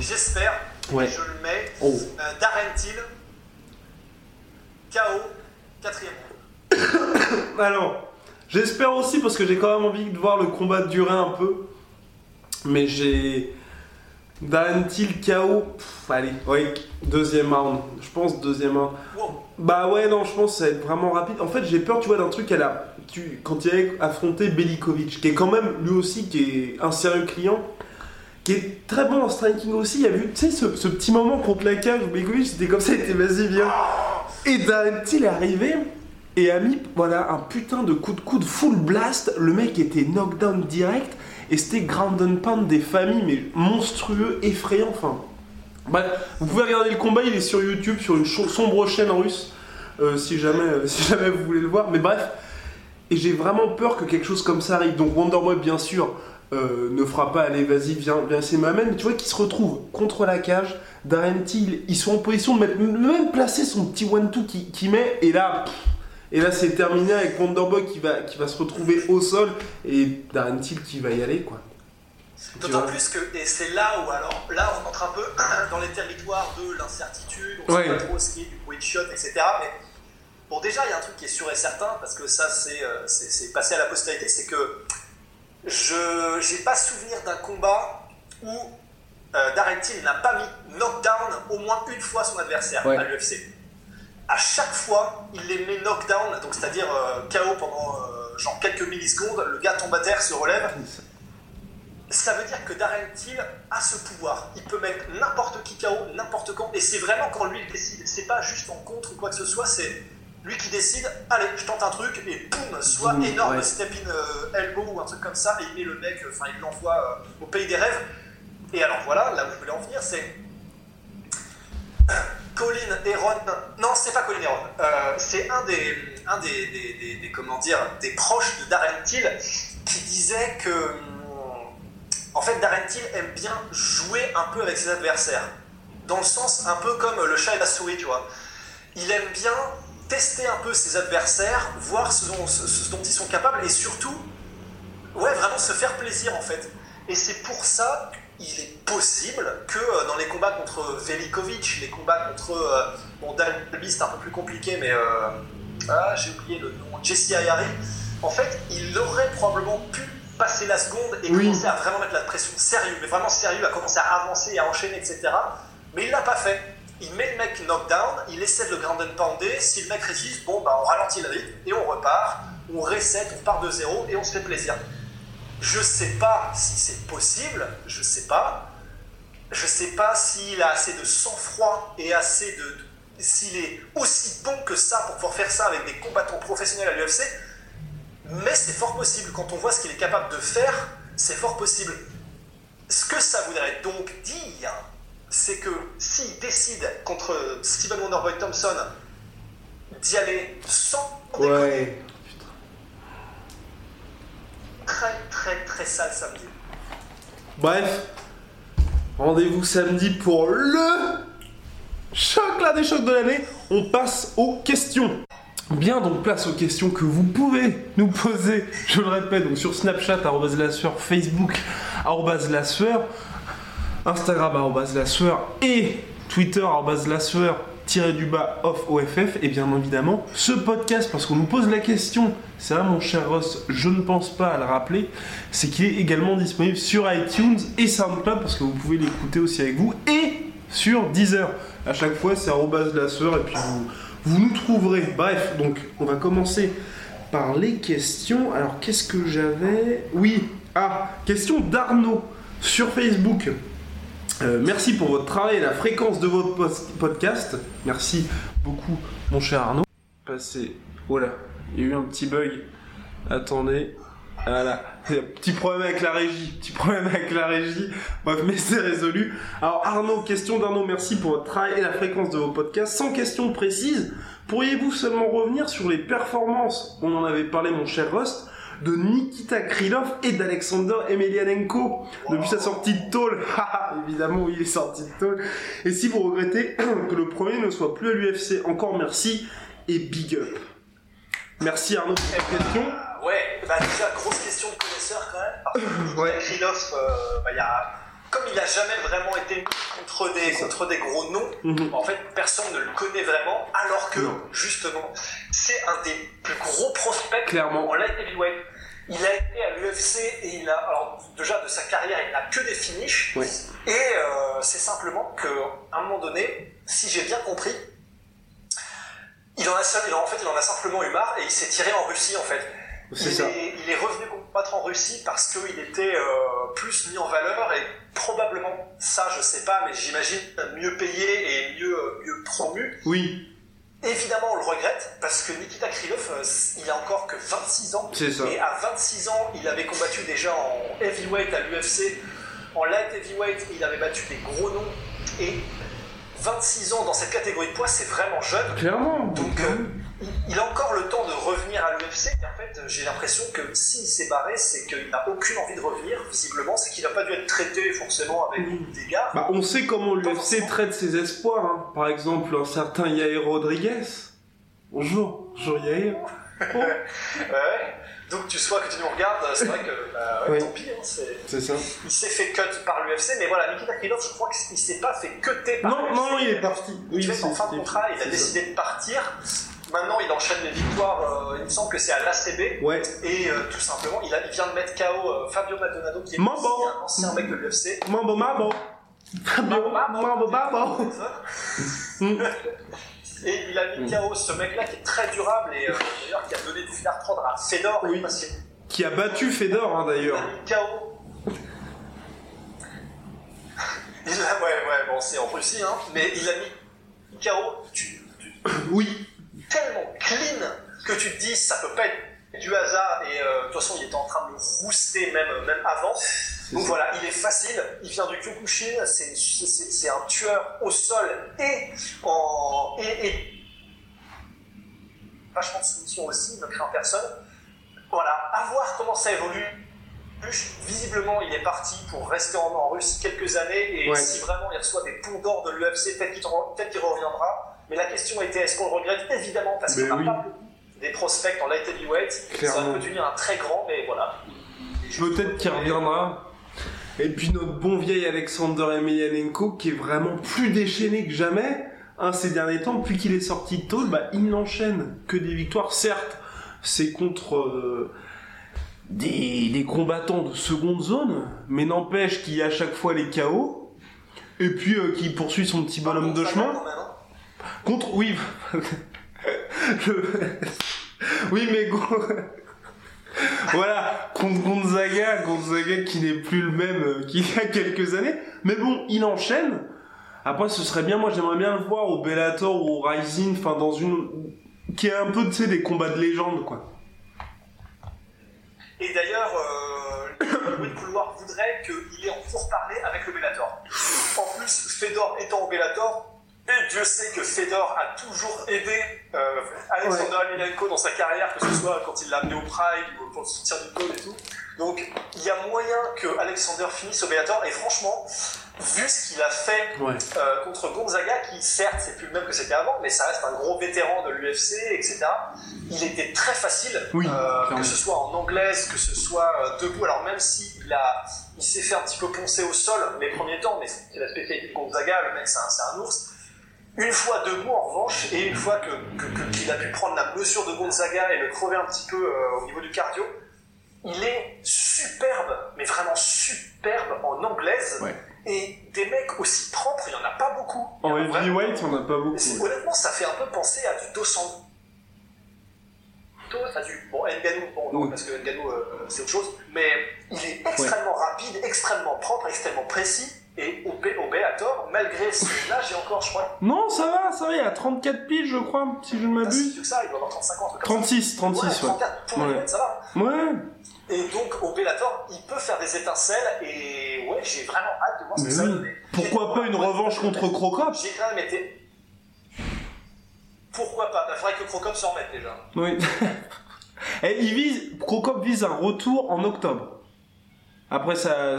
j'espère, Ouais. je le mets, Oh. euh, Darren Till, KO, quatrième round. Alors, j'espère aussi parce que j'ai quand même envie de voir le combat durer un peu. Mais j'ai. Darren Till KO. Pff, allez, ouais, deuxième round. Je pense deuxième round. Wow. Bah ouais, non, je pense que ça va être vraiment rapide. En fait, j'ai peur, tu vois, d'un truc à la... tu... quand il avait affronté Belikovic, qui est quand même, lui aussi, qui est un sérieux client, qui est très bon en striking aussi. Il y a vu, tu sais, ce, ce petit moment contre la cage où Belikovic, c'était comme ça, il était vas-y, viens. Et Darren Till est arrivé et a mis, voilà, un putain de coup de coude full blast. Le mec était knockdown direct et c'était ground and pound des familles, mais monstrueux, effrayant, enfin... Bref, vous pouvez regarder le combat, il est sur YouTube, sur une sombre chaîne russe, euh, si, jamais, si jamais vous voulez le voir. Mais bref, et j'ai vraiment peur que quelque chose comme ça arrive. Donc Wonderboy, bien sûr, euh, ne fera pas, allez, vas-y, viens, viens essayer de m'amener. Mais tu vois qu'il se retrouve contre la cage, Darren Till, ils sont en position de mettre, même placer son petit one-two qui, qui met, et là... pff, et là, c'est terminé avec Wonderboy qui va, qui va se retrouver au sol et Darren Till qui va y aller, quoi. D'autant plus que, et c'est là où, alors, là, on entre un peu dans les territoires de l'incertitude, on Ouais. sait pas trop ce qui est du weight shot, etc. Mais bon, déjà, il y a un truc qui est sûr et certain, parce que ça, c'est euh, c'est- c'est passé à la postérité, c'est que je j'ai pas souvenir d'un combat où euh, Darren Till n'a pas mis knockdown au moins une fois son adversaire Ouais. à l'UFC. À chaque fois, il les met knockdown, donc c'est-à-dire euh, KO pendant euh, genre quelques millisecondes, le gars tombe à terre, se relève, ça veut dire que Darren Till a ce pouvoir. Il peut mettre n'importe qui KO, n'importe quand. Et c'est vraiment quand lui il décide. C'est pas juste en contre ou quoi que ce soit, c'est lui qui décide. Allez, je tente un truc et boum, soit énorme ouais. step in euh, elbow ou un truc comme ça. Et il met le mec, euh, enfin il l'envoie euh, au pays des rêves. Et alors voilà, là où je voulais en venir, c'est. Colin Heron, non c'est pas Colin Heron, Euh, c'est un des, un des, des, des- des- comment dire, des proches de Darren Till qui disait que hum, en fait Darren Till aime bien jouer un peu avec ses adversaires, dans le sens un peu comme le chat et la souris, tu vois. Il aime bien tester un peu ses adversaires, voir ce dont, ce- ce dont ils sont capables et surtout, ouais, vraiment se faire plaisir en fait. Et c'est pour ça qu'il est possible que euh, dans les combats contre Velikovic, les combats contre. euh, bon, Dan Albi, c'est un peu plus compliqué, mais. euh, ah, j'ai oublié le nom. Jesse Ayari. En fait, il aurait probablement pu passer la seconde et Oui. commencer à vraiment mettre la pression sérieux, mais vraiment sérieux, à commencer à avancer et à enchaîner, etc. Mais il l'a pas fait. Il met le mec knockdown, il essaie de le ground and pounder. Si le mec résiste, bon, bah, on ralentit le rythme et on repart. On reset, on part de zéro et on se fait plaisir. Je sais pas si c'est possible, je sais pas. Je sais pas s'il a assez de sang-froid et assez de. de- s'il est aussi bon que ça pour pouvoir faire ça avec des combattants professionnels à l'UFC. Mais c'est fort possible. Quand on voit ce qu'il est capable de faire, c'est fort possible. Ce que ça voudrait donc dire, c'est que s'il décide contre Steven Wonderboy Thompson d'y aller sans déconner, Ouais. très très très sale samedi. Bref, rendez-vous samedi pour le choc là des chocs de l'année. On passe aux questions. Bien, donc place aux questions que vous pouvez nous poser, je le répète, donc sur Snapchat, arrobase la sueur, Facebook, arrobase la sueur, Instagram, arrobase la sueur, et Twitter, arrobase la sueur, du bas off OFF et bien évidemment ce podcast parce qu'on nous pose la question, c'est là mon cher Ross, je ne pense pas à le rappeler, c'est qu'il est également disponible sur iTunes et SoundCloud parce que vous pouvez l'écouter aussi avec vous et sur Deezer. À chaque fois c'est arrobas de la sueur et puis vous, vous nous trouverez. Bref, donc on va commencer par les questions. Alors qu'est-ce que j'avais? Oui, ah, question d'Arnaud sur Facebook. Euh, merci pour votre travail et la fréquence de votre podcast. Merci beaucoup, mon cher Arnaud. Passez. Oh il y a eu un petit bug. Attendez. Voilà. Petit problème avec la régie. Petit problème avec la régie. Bref, mais c'est résolu. Alors, Arnaud, question d'Arnaud. Merci pour votre travail et la fréquence de vos podcasts. Sans question précise, pourriez-vous seulement revenir sur les performances? On en avait parlé, mon cher Rust de Nikita Krylov et d'Alexander Emelianenko depuis sa sortie de tôle. Évidemment, oui, il est sorti de tôle. Et si vous regrettez que le premier ne soit plus à l'UFC, encore merci et big up. Merci Arnaud pour cette question. Ouais, bah déjà, grosse question de connaisseur quand même. Parce que Ouais. Krylov, euh, bah, il y a... comme il a jamais vraiment été mis contre des, contre des gros noms, Mhm. en fait, personne ne le connaît vraiment, alors que, Non. justement, c'est un des plus gros prospects Clairement. en light heavyweight. Il a été à l'UFC et il a, alors déjà de sa carrière, il n'a que des finishes. Et euh, c'est simplement qu'à un moment donné, si j'ai bien compris, il en a, seul- il en, en fait, il en a simplement eu marre et il s'est tiré en Russie en fait. C'est il, ça. Est, il est revenu combattre en Russie parce qu'il était euh, plus mis en valeur et probablement, ça je sais pas, mais j'imagine mieux payé et mieux, euh, mieux promu. Oui, Évidemment, on le regrette parce que Nikita Krylov, euh, il a encore que 26 ans. ça. Et à 26 ans, il avait combattu déjà en heavyweight à l'UFC. En light heavyweight, il avait battu des gros noms. Et 26 ans dans cette catégorie de poids, c'est vraiment jeune. Clairement. Donc, euh, il a encore le temps de revenir à l'UFC. Fait, j'ai l'impression que s'il s'est barré, c'est qu'il n'a aucune envie de revenir, visiblement. C'est qu'il n'a pas dû être traité forcément avec beaucoup d'égards. Bah, on sait comment l'UFC traite ses espoirs. hein. Par exemple, un certain Yair Rodriguez. Bonjour, bonjour Yair. Oh, Ouais. Donc, tu sois que tu nous regardes, c'est vrai que bah, ouais, Oui. tant pis. hein, c'est- ça. il s'est fait cut par l'UFC, mais voilà, Nikita Krylov, je crois qu'il s'est pas fait cutter par Non, l'UFC. non, il est parti. Il Oui, devait être en fin de contrat, il a décidé de partir. Maintenant, il enchaîne les victoires, euh, il me semble que c'est à l'ACB. Ouais. Et euh, tout simplement, il, a- il vient de mettre KO euh, Fabio Maldonado, qui est Mambo. un ancien mec de l'UFC. Mambo mambo. Mambo mambo. Mm. Et il a mis KO ce mec-là qui est très durable et euh, d'ailleurs qui a donné du fil à reprendre à Fedor. Oui. Parce Qui a battu Fedor hein, a d'ailleurs. mis KO. Il a, ouais, ouais, bon, c'est en Russie, hein, mais il a mis KO tu- tu- Oui. Tellement clean que tu te dis ça peut pas être du hasard et euh, de toute façon il était en train de le rouster même, même avant. Donc ça. voilà, il est facile, il vient du Kyokushin, c'est un tueur au sol et en et, et vachement de soumission aussi, il ne craint personne. Voilà, à voir comment ça évolue. Visiblement, il est parti pour rester en, en Russie quelques années et Ouais. si vraiment il reçoit des ponts d'or de l'UFC, peut-être qu'il peut-être qu'il reviendra. Mais la question était est-ce qu'on le regrette Évidemment, parce qu'on n'a oui. pas des prospects en light heavyweight. Ça peut devenir un très grand, mais voilà. Peut-être qu'il reviendra. Et puis notre bon vieil Alexander Emelianenko qui est vraiment plus déchaîné que jamais hein, ces derniers temps. Depuis qu'il est sorti de tôle, bah, il n'enchaîne que des victoires. Certes, c'est contre euh, des, des combattants de seconde zone, mais n'empêche qu'il y a à chaque fois les KO. Et puis euh, qu'il poursuit son petit bonhomme de Contre chemin. Sagan, quand même. Contre, oui. Oui, mais voilà, contre Gonzaga, Gonzaga qui n'est plus le même euh, qu'il y a quelques années. Mais bon, il enchaîne. Après, ce serait bien, moi j'aimerais bien le voir au Bellator ou au Rising, enfin dans une. qui est un peu, des combats de légende, quoi. Et d'ailleurs, euh, le bruit couloir voudrait qu'il ait en pourparlers avec le Bellator. En plus, Fedor étant au Bellator, et Dieu sait que Fedor a toujours aidé euh, Alexander Emelianenko dans sa carrière, que ce soit quand il l'a amené au Pride ou pour le soutien du pôle et tout. Donc, il y a moyen que Alexander finisse au Bellator, et franchement, vu ce qu'il a fait Ouais. euh, contre Gonzaga, qui certes c'est plus le même que c'était avant, mais ça reste un gros vétéran de l'UFC, etc. Il était très facile, Oui, euh, que ce soit en anglaise, que ce soit debout. Alors même si il a, il s'est fait un petit peu poncer au sol les premiers temps, mais c'est la spécialité de Gonzaga, le mec c'est un, c'est un ours. Une fois debout en revanche, et une fois que, qu'il a pu prendre la mesure de Gonzaga et le crever un petit peu euh, au niveau du cardio, il est superbe, mais vraiment superbe en anglaise. Et des mecs aussi propres, il n'y en a pas beaucoup. En heavyweight, il n'y en a pas beaucoup. Honnêtement, ça fait un peu penser à du 200 à du. Bon, Nganou, bon, parce que Nganou, euh, c'est autre chose, mais il est extrêmement rapide, extrêmement propre, extrêmement précis. Et au, au Bellator, malgré son âge, et encore, je crois. Non, ça va, ça va, il a 34 piges, je crois, si je ne m'abuse. C'est ça, il doit avoir 35 ans. 36, 36, ouais. 34, pour ouais. ça va. Ouais. Et donc, au Bellator, il peut faire des étincelles, et ouais, j'ai vraiment hâte de voir ce que ça va donner. Pourquoi pas une revanche contre Crocop J'ai quand même été pourquoi pas? Il faudrait que Crocop s'en remette déjà. Oui. Et il vise, Crocop vise un retour en octobre. Après ça,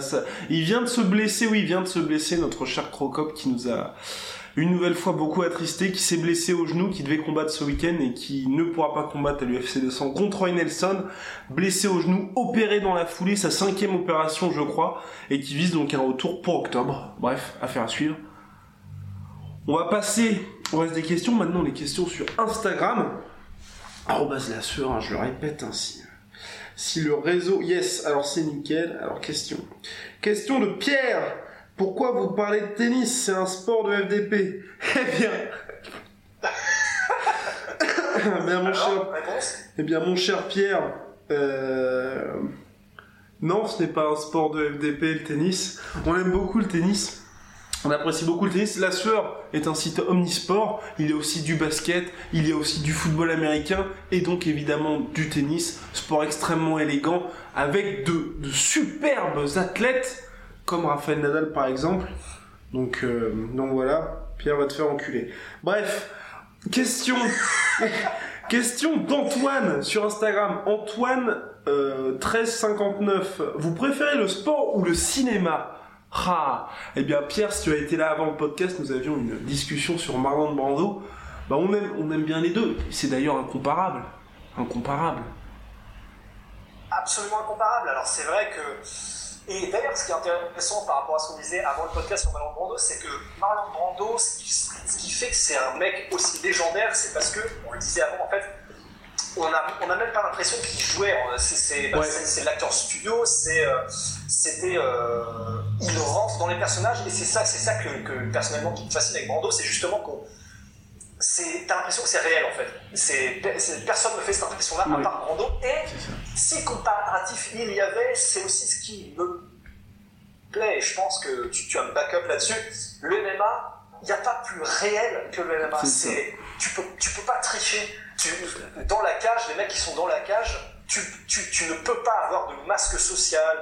il vient de se blesser, oui, il vient de se blesser notre cher Crocop qui nous a une nouvelle fois beaucoup attristé, qui s'est blessé au genou, qui devait combattre ce week-end et qui ne pourra pas combattre à l'UFC 200 contre Roy Nelson, blessé au genou, opéré dans la foulée, sa cinquième opération je crois, et qui vise donc un retour pour octobre. Bref, affaire à suivre. On va passer au reste des questions. Maintenant, les questions sur Instagram. Arrobas la sueur, hein, je le répète ainsi. Si le réseau... Yes, alors c'est nickel. Alors, question. Question de Pierre. Pourquoi vous parlez de tennis? C'est un sport de FDP. Eh bien... eh bien, mon cher... Eh bien, mon cher Pierre... Euh... Non, ce n'est pas un sport de FDP, le tennis. On aime beaucoup le tennis. On apprécie beaucoup le tennis. La Sueur est un site omnisport. Il y a aussi du basket, il y a aussi du football américain et donc évidemment du tennis. Sport extrêmement élégant avec de, superbes athlètes comme Rafael Nadal par exemple. Donc, euh, donc voilà, Pierre va te faire enculer. Bref, question, question d'Antoine sur Instagram. Antoine 1359. Euh, Vous préférez le sport ou le cinéma? Ah Eh bien Pierre, si tu as été là avant le podcast, nous avions une discussion sur Marlon Brando. Bah on aime, bien les deux. C'est d'ailleurs incomparable. Incomparable. Absolument incomparable. Alors c'est vrai que... Et d'ailleurs, ce qui est intéressant par rapport à ce qu'on disait avant le podcast sur Marlon Brando, c'est que Marlon Brando, ce qui, fait que c'est un mec aussi légendaire, c'est parce que, on le disait avant, en fait, on n'a on a même pas l'impression qu'il jouait. C'est bah, l'acteur studio, c'est euh, c'était euh, il rentre dans les personnages et c'est ça c'est ça que, personnellement qui me fascine avec Brando c'est justement qu'on c'est t'as l'impression que c'est réel en fait. C'est personne ne fait cette impression là à part Brando et si comparatif il y avait c'est aussi ce qui me plaît et je pense que tu, tu as un backup là-dessus. Le MMA il n'y a pas plus réel que le MMA c'est tu peux tu peux pas tricher dans la cage les mecs qui sont dans la cage tu, ne peux pas avoir de masque social,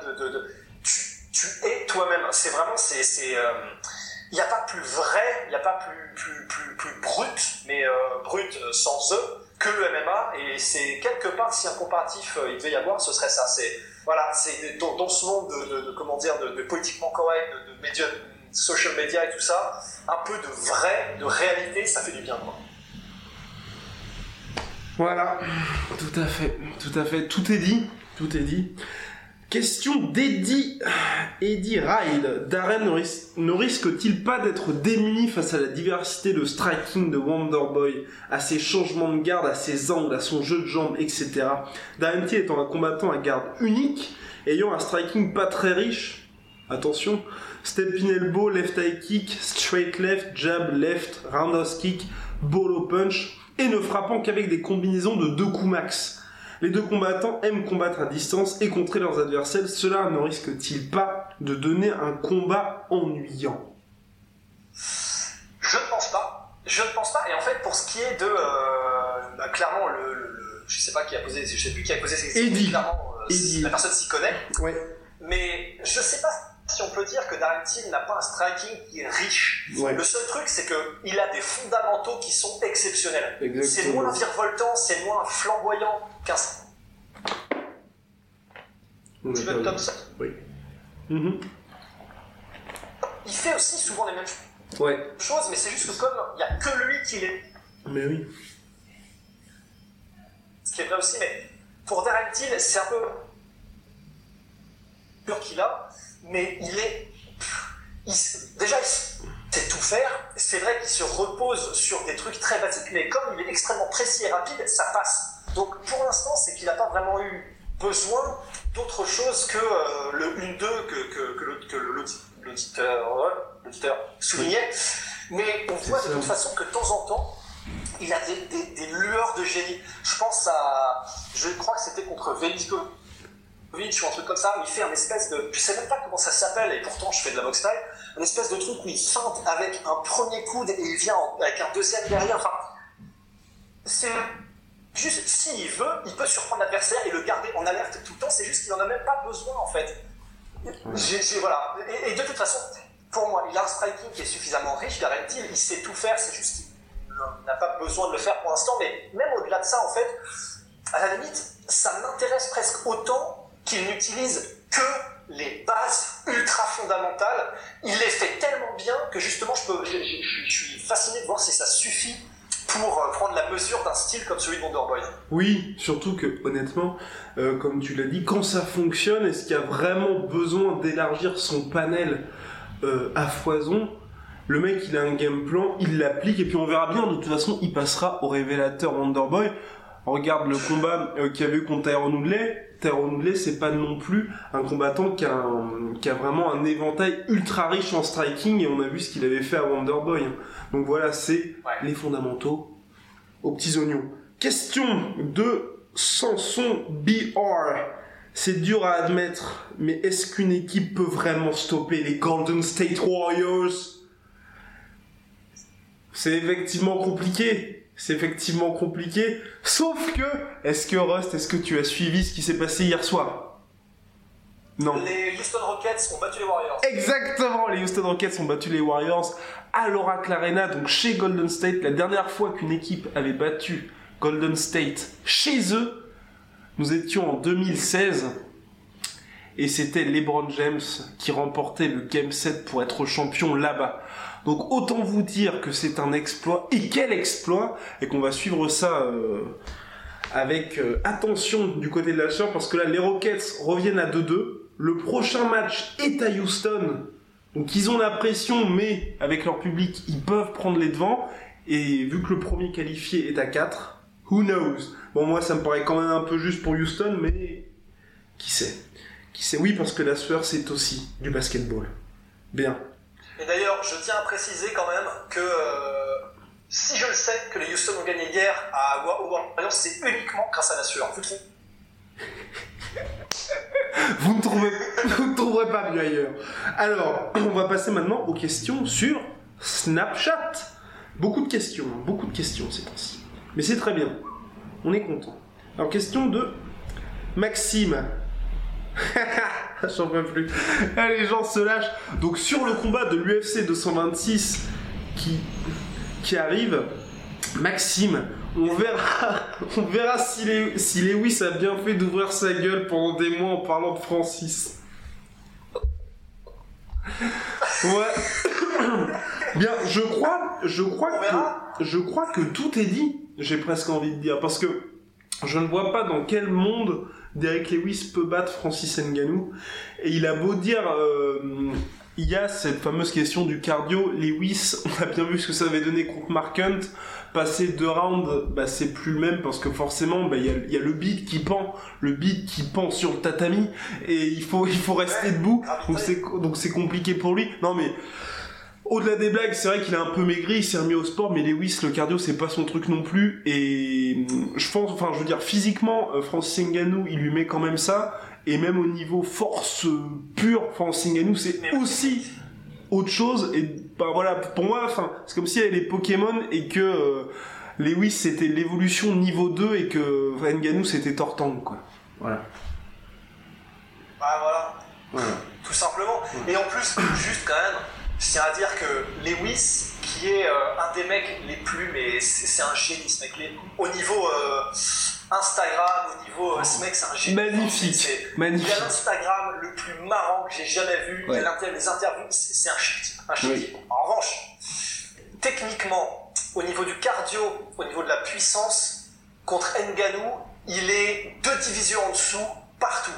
tu, es toi-même. C'est vraiment, c'est, il euh, n'y a pas plus vrai, il n'y a pas plus, plus, plus, brut, mais euh, brut euh, sans eux que le MMA. Et c'est quelque part, si un comparatif il devait y avoir, ce serait ça. C'est, voilà, c'est dans, ce monde de, comment dire, de, politiquement correct, de, social media et tout ça, un peu de vrai, de réalité, ça fait du bien, quoi. Voilà, tout à fait, tout à fait, tout est dit, tout est dit. Question d'Eddie, Eddie Ride. Darren ne, risque-t-il pas d'être démuni face à la diversité de striking de Wonderboy, à ses changements de garde, à ses angles, à son jeu de jambes, etc. Darren Till étant un combattant à garde unique, ayant un striking pas très riche, attention, step in elbow, left high kick, straight left, jab left, roundhouse kick, bolo punch, et ne frappant qu'avec des combinaisons de deux coups max. Les deux combattants aiment combattre à distance et contrer leurs adversaires. Cela ne risque-t-il pas de donner un combat ennuyant? Je ne pense pas. Je ne pense pas. Et en fait, pour ce qui est de euh, bah, clairement le, le, je sais pas qui a posé, je sais plus qui a posé ces questions. Clairement, euh, la personne s'y connaît. Ouais. Mais je sais pas si on peut dire que Darren Till n'a pas un striking qui est riche. Le seul truc, c'est qu'il a des fondamentaux qui sont exceptionnels. C'est moins virevoltant, c'est moins flamboyant qu'un. Steven Thompson. Oui. Mm-hmm. Il fait aussi souvent les mêmes ouais. choses, mais c'est juste que comme il n'y a que lui qui l'est. Mais oui. Ce qui est vrai aussi, mais pour Darren Till, c'est un peu pur qu'il a mais il est. déjà, c'est tout faire. C'est vrai qu'il se repose sur des trucs très basiques, mais comme il est extrêmement précis et rapide, ça passe. Donc pour l'instant, c'est qu'il n'a pas vraiment eu besoin d'autre chose que euh, le 1-2 que, que, l'auditeur soulignait. Mais on voit de toute façon que de temps en temps, il a des, lueurs de génie. Je pense à. Je crois que c'était contre Veliko ou un truc comme ça, où il fait un espèce de. Je sais même pas comment ça s'appelle, et pourtant je fais de la boxe style. Un espèce de truc où il feinte avec un premier coude et il vient avec un deuxième derrière. Enfin, c'est juste, s'il veut, il peut surprendre l'adversaire et le garder en alerte tout le temps. C'est juste qu'il n'en a même pas besoin en fait. voilà. Et, de toute façon, pour moi, il a un striking qui est suffisamment riche. Garantie, il sait tout faire. C'est juste qu'il n'a pas besoin de le faire pour l'instant. Mais même au-delà de ça, en fait, à la limite, ça m'intéresse presque autant qu'il n'utilise que les bases ultra fondamentales. Il les fait tellement bien que justement, je, peux, je, suis fasciné de voir si ça suffit pour euh, prendre la mesure d'un style comme celui de Wonderboy. Oui, surtout que honnêtement, euh, comme tu l'as dit, quand ça fonctionne, est-ce qu'il y a vraiment besoin d'élargir son panel euh, à foison? Le mec, il a un game plan, il l'applique, et puis on verra bien, de toute façon, il passera au révélateur Wonderboy. Regarde le combat qu'il y avait eu contre Tyrone Woodley, Tyrone c'est pas non plus un combattant qui a, qui a, vraiment un éventail ultra riche en striking et on a vu ce qu'il avait fait à Wonderboy. Donc voilà, c'est les fondamentaux aux petits oignons. Question de Samson BR. C'est dur à admettre, mais est-ce qu'une équipe peut vraiment stopper les Golden State Warriors? C'est effectivement compliqué c'est effectivement compliqué. Sauf que, est-ce que Rust, est-ce que tu as suivi ce qui s'est passé hier soir? Non. Les Houston Rockets ont battu les Warriors. Exactement, les Houston Rockets ont battu les Warriors à l'Oracle Arena, donc chez Golden State. La dernière fois qu'une équipe avait battu Golden State chez eux, nous étions en 2016. Et c'était LeBron James qui remportait le Game 7 pour être champion là-bas. Donc autant vous dire que c'est un exploit, et quel exploit, et qu'on va suivre ça euh, avec euh, attention du côté de la chair, parce que là les Rockets reviennent à 2-2. Le prochain match est à Houston, donc ils ont la pression, mais avec leur public, ils peuvent prendre les devants. Et vu que le premier qualifié est à 4, who knows? Bon, moi, ça me paraît quand même un peu juste pour Houston, mais qui sait? Qui sait? Oui, parce que la sueur, c'est aussi du basketball. Bien. Et d'ailleurs, je tiens à préciser quand même que euh, si je le sais que les Houston ont gagné hier à Warriors, c'est uniquement grâce à la sueur. Vous ne, vous ne trouverez pas mieux ailleurs. Alors, on va passer maintenant aux questions sur Snapchat. Beaucoup de questions, hein, beaucoup de questions ces temps-ci. Mais c'est très bien. On est content. Alors, question de Maxime. J'en peux plus. Ah, les gens se lâchent. Donc sur le combat de l'UFC 226 qui, qui arrive, Maxime, on verra, on verra si, les, si Lewis a bien fait d'ouvrir sa gueule pendant des mois en parlant de Francis. Ouais. Bien, je crois, je crois que, je crois que tout est dit. J'ai presque envie de dire parce que je ne vois pas dans quel monde Derek Lewis peut battre Francis Ngannou. Et il a beau dire, euh, il y a cette fameuse question du cardio. Lewis, on a bien vu ce que ça avait donné contre Mark Hunt. Passer deux rounds, bah, c'est plus le même parce que forcément, bah, il y, a, le beat qui pend, le beat qui pend sur le tatami et il faut, il faut rester debout. Donc c'est, donc c'est compliqué pour lui. Non mais, au-delà des blagues, c'est vrai qu'il a un peu maigri, il s'est remis au sport, mais Lewis, le cardio, c'est pas son truc non plus. Et hum, je pense, enfin, je veux dire, physiquement, euh, Francis Ngannou, il lui met quand même ça. Et même au niveau force pure, Francis Ngannou, c'est aussi autre chose. Et ben voilà, pour moi, enfin, c'est comme s'il y avait les Pokémon et que euh, Lewis c'était l'évolution niveau 2 et que Ngannou c'était Tortang, quoi. Voilà. Bah voilà. voilà. Tout simplement. Et en plus, juste quand même je tiens à dire que Lewis, qui est euh, un des mecs les plus, mais c'est un génie ce mec, au niveau euh, Instagram, au niveau, euh, ce mec c'est un génie. Magnifique, magnifique. Il a l'Instagram le plus marrant que j'ai jamais vu, il a les interviews, c'est un chic type, un chic En revanche, techniquement, au niveau du cardio, au niveau de la puissance, contre Nganou, il est deux divisions en dessous, partout.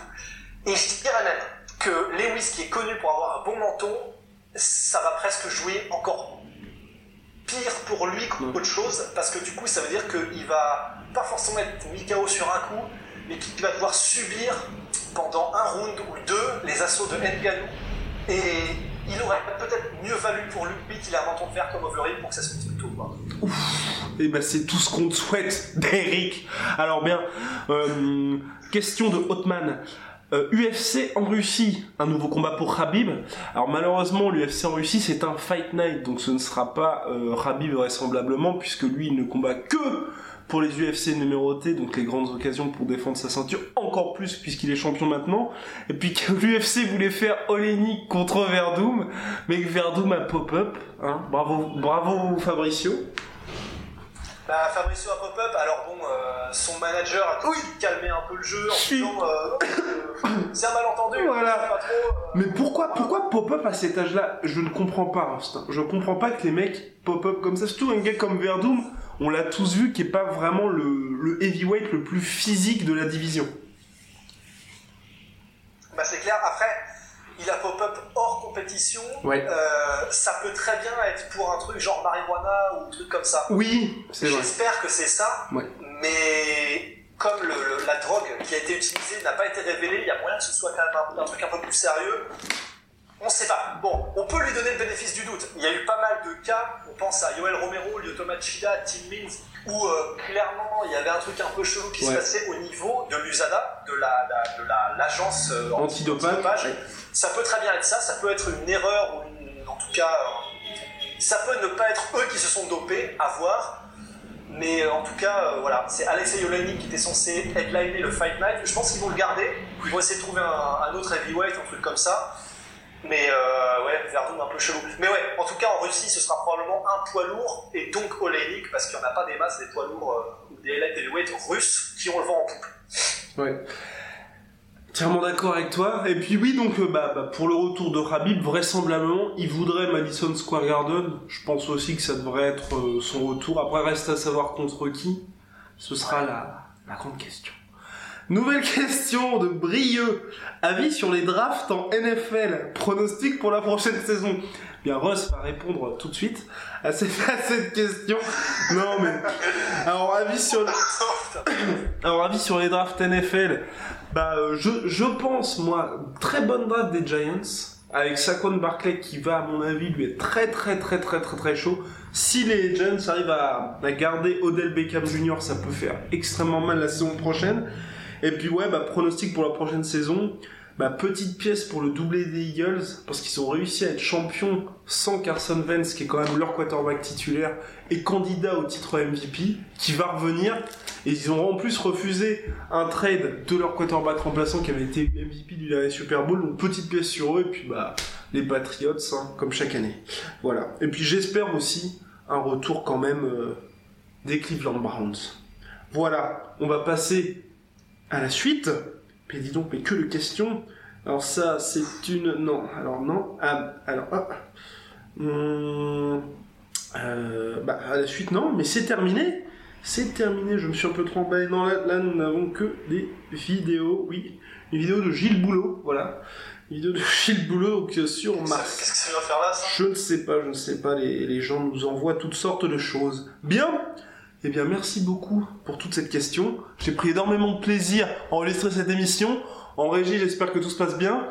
Et je dirais même que Lewis, qui est connu pour avoir un bon menton, ça va presque jouer encore pire pour lui qu'autre chose, parce que du coup, ça veut dire qu'il va pas forcément être mis KO sur un coup, mais qu'il va devoir subir pendant un round ou deux les assauts de Nganou. Et il aurait peut-être mieux valu pour lui qu'il menton de fer comme Overeem pour que ça se finisse plutôt. Quoi. Et ben c'est tout ce qu'on te souhaite d'Eric. Alors bien, euh, question de Hotman. Euh, UFC en Russie, un nouveau combat pour Khabib. Alors malheureusement, l'UFC en Russie c'est un fight night, donc ce ne sera pas euh, Khabib vraisemblablement, puisque lui il ne combat que pour les UFC numérotés, donc les grandes occasions pour défendre sa ceinture, encore plus puisqu'il est champion maintenant. Et puis que l'UFC voulait faire Olenik contre Verdum, mais que Verdum a pop-up. Hein. Bravo, bravo Fabricio. Bah, Fabricio a pop-up, alors bon, euh, son manager a calmé un peu le jeu en disant euh, c'est un malentendu, Voilà. pas trop, euh, Mais pourquoi, pourquoi pop-up à cet âge-là Je ne comprends pas, Austin. Je comprends pas que les mecs pop-up comme ça. Surtout un gars comme Verdum, on l'a tous vu, qui est pas vraiment le, le heavyweight le plus physique de la division. Bah c'est clair, après, il a pop-up hors compétition, Ouais. Euh, ça peut très bien être pour un truc genre marijuana ou un truc comme ça. Oui, c'est vrai. J'espère que c'est ça, Ouais. mais comme le- le- la drogue qui a été utilisée n'a pas été révélée, il y a moyen que ce soit quand même un, un truc un peu plus sérieux. On sait pas. Bon, on peut lui donner le bénéfice du doute. Il y a eu pas mal de cas, on pense à Yoel Romero, Lyoto Machida, Tim Means, où euh, clairement il y avait un truc un peu chelou qui Ouais. se passait au niveau de l'USADA, de la- la- de la- l'agence euh, Antidopage. antidopage. Ouais. Ça peut très bien être ça, ça peut être une erreur ou une- en tout cas, euh, ça peut ne pas être eux qui se sont dopés, à voir. Mais en tout cas, voilà, c'est Alexei Olenik qui était censé headliner le Fight Night. Je pense qu'ils vont le garder. Ils vont essayer de trouver un, un autre heavyweight, un truc comme ça. Mais euh, ouais, Verdun un peu chelou. Mais ouais, en tout cas, en Russie, ce sera probablement un poids lourd et donc Olenik, parce qu'il n'y en a pas des masses des poids lourds euh, ou des light russes qui ont le vent en poupe. Ouais. Entièrement d'accord avec toi. Et puis oui, donc euh, bah, bah, pour le retour de Habib, vraisemblablement, il voudrait Madison Square Garden. Je pense aussi que ça devrait être euh, son retour. Après, reste à savoir contre qui. Ce sera la, la grande question. Nouvelle question de Brieux. Avis sur les drafts en NFL. Pronostic pour la prochaine saison. Bien, va répondre tout de suite à cette, à cette question. Non, mais... Alors, avis sur... Alors, avis sur les drafts NFL. Bah, euh, je, je pense, moi, très bonne draft des Giants. Avec Saquon Barclay qui va, à mon avis, lui être très très très très très très chaud. Si les Giants arrivent à, à garder Odell Beckham Jr., ça peut faire extrêmement mal la saison prochaine. Et puis ouais, bah, pronostic pour la prochaine saison. Bah, petite pièce pour le doublé des Eagles, parce qu'ils ont réussi à être champions sans Carson Wentz, qui est quand même leur quarterback titulaire, et candidat au titre MVP, qui va revenir. Et ils ont en plus refusé un trade de leur quarterback remplaçant qui avait été MVP du dernier Super Bowl, donc petite pièce sur eux, et puis bah, les Patriots, hein, comme chaque année. Voilà. Et puis j'espère aussi un retour quand même euh, des Cleveland Browns. Voilà, on va passer à la suite. Mais dis donc, mais que de questions. Alors ça, c'est une... Non, alors non. Ah, alors, hop. Hum, euh, bah, à la suite, non, mais c'est terminé. C'est terminé, je me suis un peu emballé. Non, là, là, nous n'avons que des vidéos, oui. Une vidéo de Gilles Boulot, voilà. Une vidéo de Gilles Boulot, donc, euh, sur Mars. Qu'est-ce que ça faire là, ça? Je ne sais pas, je ne sais pas, les, les gens nous envoient toutes sortes de choses. Bien Eh bien, merci beaucoup pour toute cette question. J'ai pris énormément de plaisir à enregistrer cette émission. En régie, j'espère que tout se passe bien.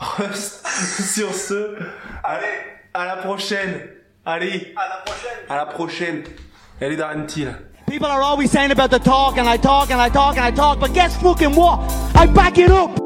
Sur ce, Allez, à la prochaine Allez, à la prochaine à la prochaine Allez, Darren Till. People are always saying about the talk, and I talk, and I talk, and I talk, but guess fucking what? I back it up!